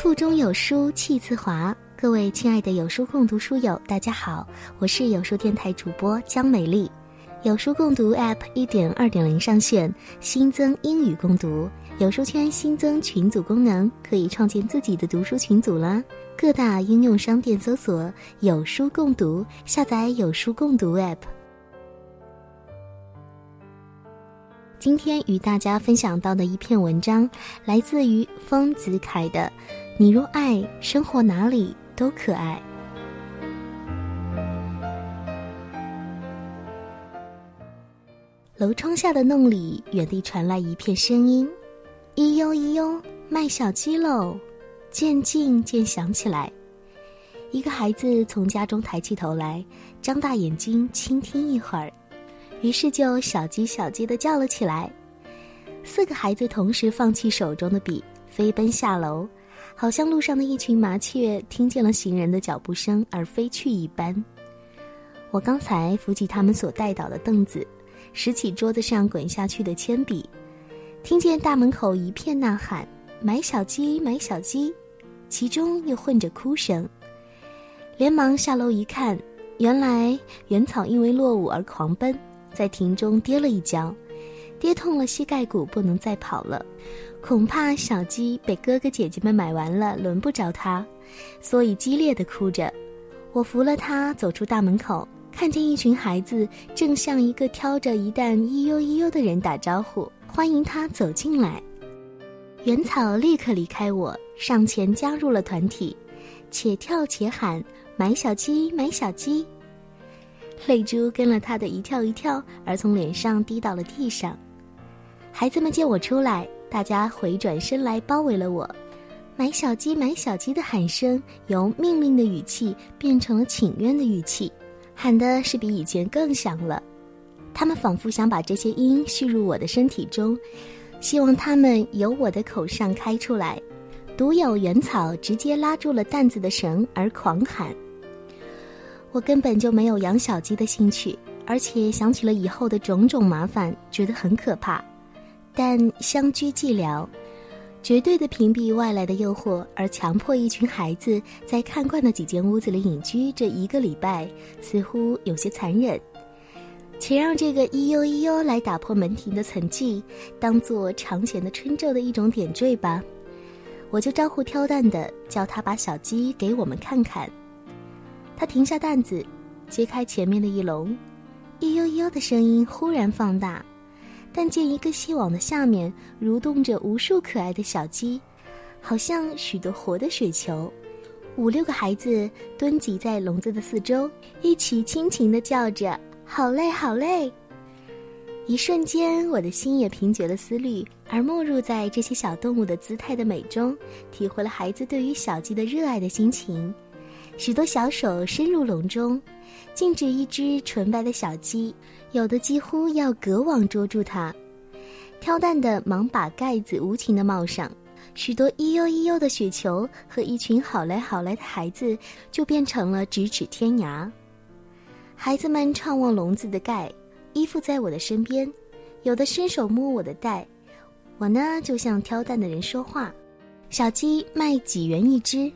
腹中有书气自华。各位亲爱的有书共读书友，大家好，我是有书电台主播江美丽。有书共读 App 一点二点零上线，新增英语共读。有书圈新增群组功能，可以创建自己的读书群组了。各大应用商店搜索“有书共读”，下载有书共读 App。今天与大家分享到的一篇文章，来自于丰子恺的《你若爱，生活哪里都可爱》。楼窗下的弄里，远地传来一片声音：“咿呦咿呦，卖小鸡喽！”渐近渐响起来。一个孩子从家中抬起头来，张大眼睛倾听一会儿。于是就小鸡小鸡的叫了起来，四个孩子同时放弃手中的笔，飞奔下楼，好像路上的一群麻雀听见了行人的脚步声而飞去一般。我刚才扶起他们所带倒的凳子，拾起桌子上滚下去的铅笔，听见大门口一片呐喊：“买小鸡，买小鸡！”其中又混着哭声，连忙下楼一看，原来原草因为落伍而狂奔。在亭中跌了一跤，跌痛了膝盖骨，不能再跑了。恐怕小鸡被哥哥姐姐们买完了，轮不着它，所以激烈的哭着。我扶了它走出大门口，看见一群孩子正向一个挑着一担“咿呦咿呦”的人打招呼，欢迎他走进来。原草立刻离开我，上前加入了团体，且跳且喊：“买小鸡，买小鸡！”泪珠跟了他的一跳一跳，而从脸上滴到了地上。孩子们见我出来，大家回转身来包围了我。买小鸡，买小鸡的喊声由命令的语气变成了请愿的语气，喊的是比以前更响了。他们仿佛想把这些音蓄入我的身体中，希望他们由我的口上开出来。独有原草直接拉住了担子的绳而狂喊。我根本就没有养小鸡的兴趣，而且想起了以后的种种麻烦，觉得很可怕。但相居寂寥，绝对的屏蔽外来的诱惑，而强迫一群孩子在看惯的几间屋子里隐居这一个礼拜，似乎有些残忍。且让这个咿呦咿呦来打破门庭的沉寂，当做长闲的春昼的一种点缀吧。我就招呼挑担的，叫他把小鸡给我们看看。他停下担子，揭开前面的一笼，咿呦咿呦的声音忽然放大，但见一个细网的下面蠕动着无数可爱的小鸡，好像许多活的水球。五六个孩子蹲挤在笼子的四周，一起亲情的叫着：“好累，好累！”一瞬间，我的心也平绝了思虑，而没入在这些小动物的姿态的美中，体会了孩子对于小鸡的热爱的心情。许多小手伸入笼中，径直一只纯白的小鸡，有的几乎要隔网捉住它。挑担的忙把盖子无情地冒上，许多咿呦咿呦的雪球和一群好来好来的孩子就变成了咫尺天涯。孩子们畅望笼子的盖，依附在我的身边，有的伸手摸我的袋，我呢就像挑担的人说话：“小鸡卖几元一只？”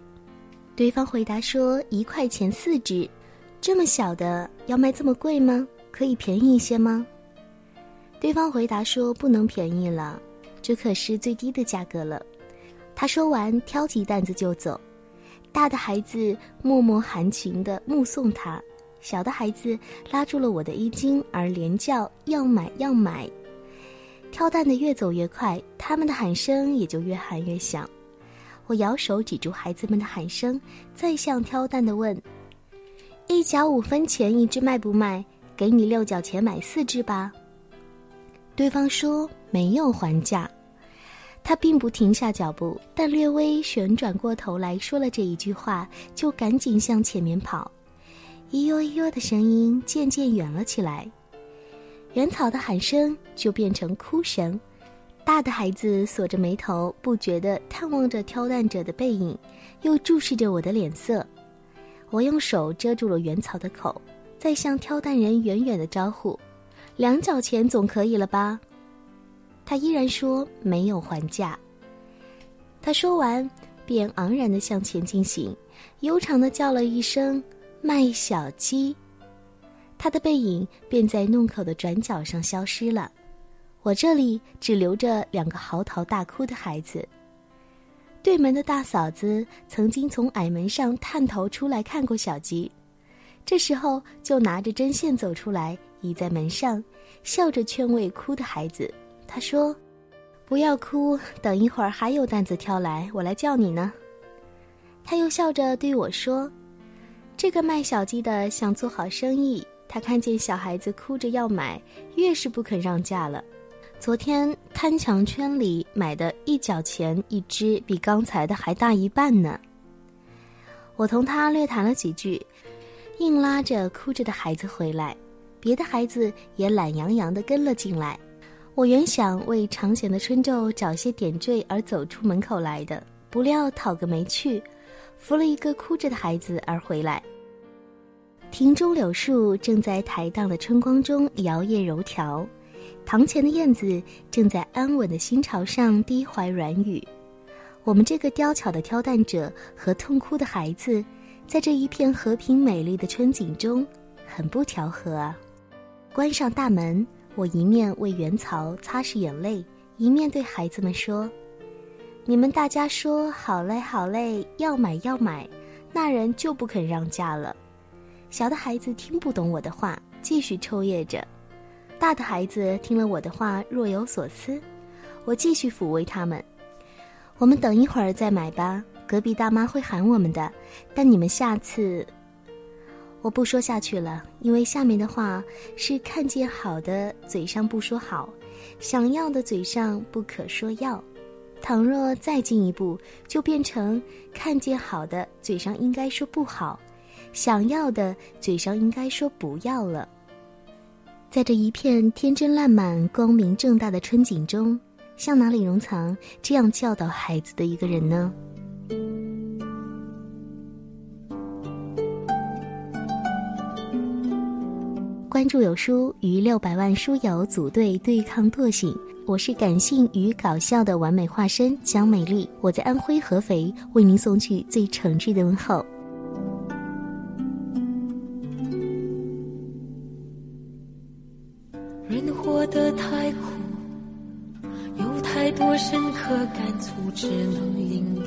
对方回答说：“一块钱四只，这么小的要卖这么贵吗？可以便宜一些吗？”对方回答说：“不能便宜了，这可是最低的价格了。”他说完，挑起担子就走。大的孩子默默含情地目送他，小的孩子拉住了我的衣襟，而连叫要买要买。挑担的越走越快，他们的喊声也就越喊越响。我摇手止住孩子们的喊声，再向挑担的问：“一角五分钱一只卖不卖？给你六角钱买四只吧。”对方说没有还价。他并不停下脚步，但略微旋转过头来说了这一句话，就赶紧向前面跑。咿呦咿呦的声音渐渐远了起来，原草的喊声就变成哭声。大的孩子锁着眉头，不觉地探望着挑担者的背影，又注视着我的脸色。我用手遮住了原草的口，再向挑担人远远的招呼：“两角钱总可以了吧？”他依然说没有还价。他说完，便昂然的向前进行，悠长的叫了一声“麦小鸡”，他的背影便在弄口的转角上消失了。我这里只留着两个嚎啕大哭的孩子。对门的大嫂子曾经从矮门上探头出来看过小鸡，这时候就拿着针线走出来，倚在门上，笑着劝慰哭的孩子。他说：“不要哭，等一会儿还有担子挑来，我来叫你呢。”他又笑着对我说：“这个卖小鸡的想做好生意，他看见小孩子哭着要买，越是不肯让价了。”昨天摊墙圈里买的一角钱一只，比刚才的还大一半呢。我同他略谈了几句，硬拉着哭着的孩子回来，别的孩子也懒洋洋地跟了进来。我原想为长闲的春昼找些点缀而走出门口来的，不料讨个没趣，扶了一个哭着的孩子而回来。庭中柳树正在抬荡的春光中摇曳柔条。堂前的燕子正在安稳的心巢上低怀软语，我们这个刁巧的挑担者和痛哭的孩子，在这一片和平美丽的春景中，很不调和啊！关上大门，我一面为元曹擦拭眼泪，一面对孩子们说：“你们大家说好嘞，好嘞，要买要买，那人就不肯让价了。”小的孩子听不懂我的话，继续抽噎着。大的孩子听了我的话，若有所思。我继续抚慰他们：“我们等一会儿再买吧，隔壁大妈会喊我们的。但你们下次……我不说下去了，因为下面的话是看见好的嘴上不说好，想要的嘴上不可说要。倘若再进一步，就变成看见好的嘴上应该说不好，想要的嘴上应该说不要了。”在这一片天真烂漫、光明正大的春景中，向哪里容藏这样教导孩子的一个人呢？关注有书，与六百万书友组队对抗惰性。我是感性与搞笑的完美化身江美丽，我在安徽合肥为您送去最诚挚的问候。粗，只能引路，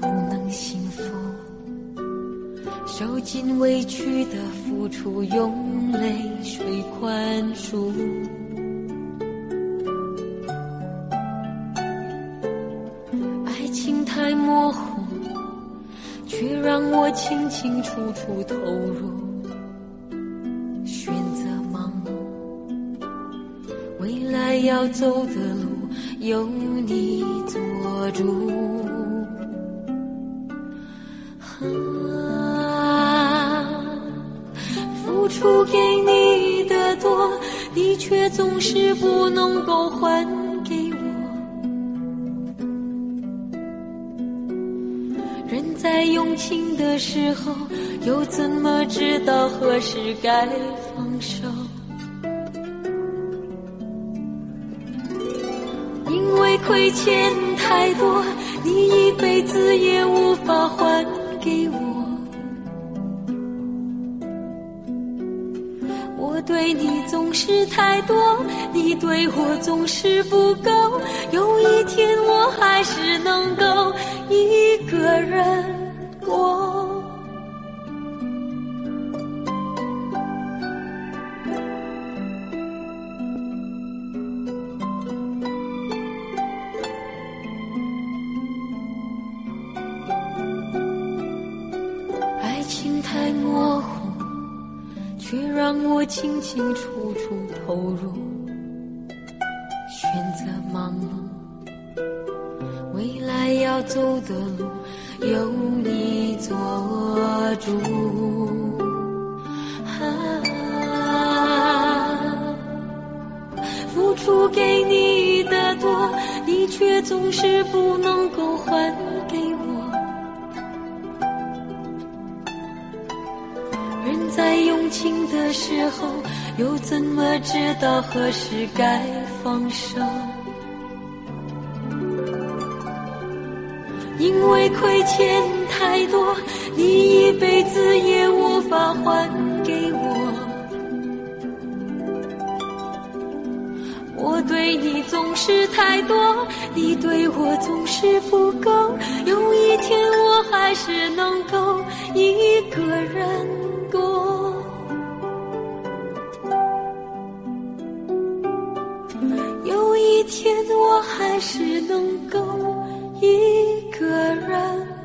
不能幸福。受尽委屈的付出，用泪水宽恕。爱情太模糊，却让我清清楚楚投入。选择盲目，未来要走的路有你做主，啊，付出给你的多，你却总是不能够还给我。人在用情的时候，又怎么知道何时该放手？亏欠太多，你一辈子也无法还给我。我对你总是太多，你对我总是不够。有一天，我还是能够一个人过。让我清清楚楚投入，选择忙碌，未来要走的路由你做主。付出给你的多，你却总是不能情的时候，又怎么知道何时该放手？因为亏欠太多，你一辈子也无法还给我。我对你总是太多，你对我总是不够。有一天我还是能够一个人天我还是能够一个人。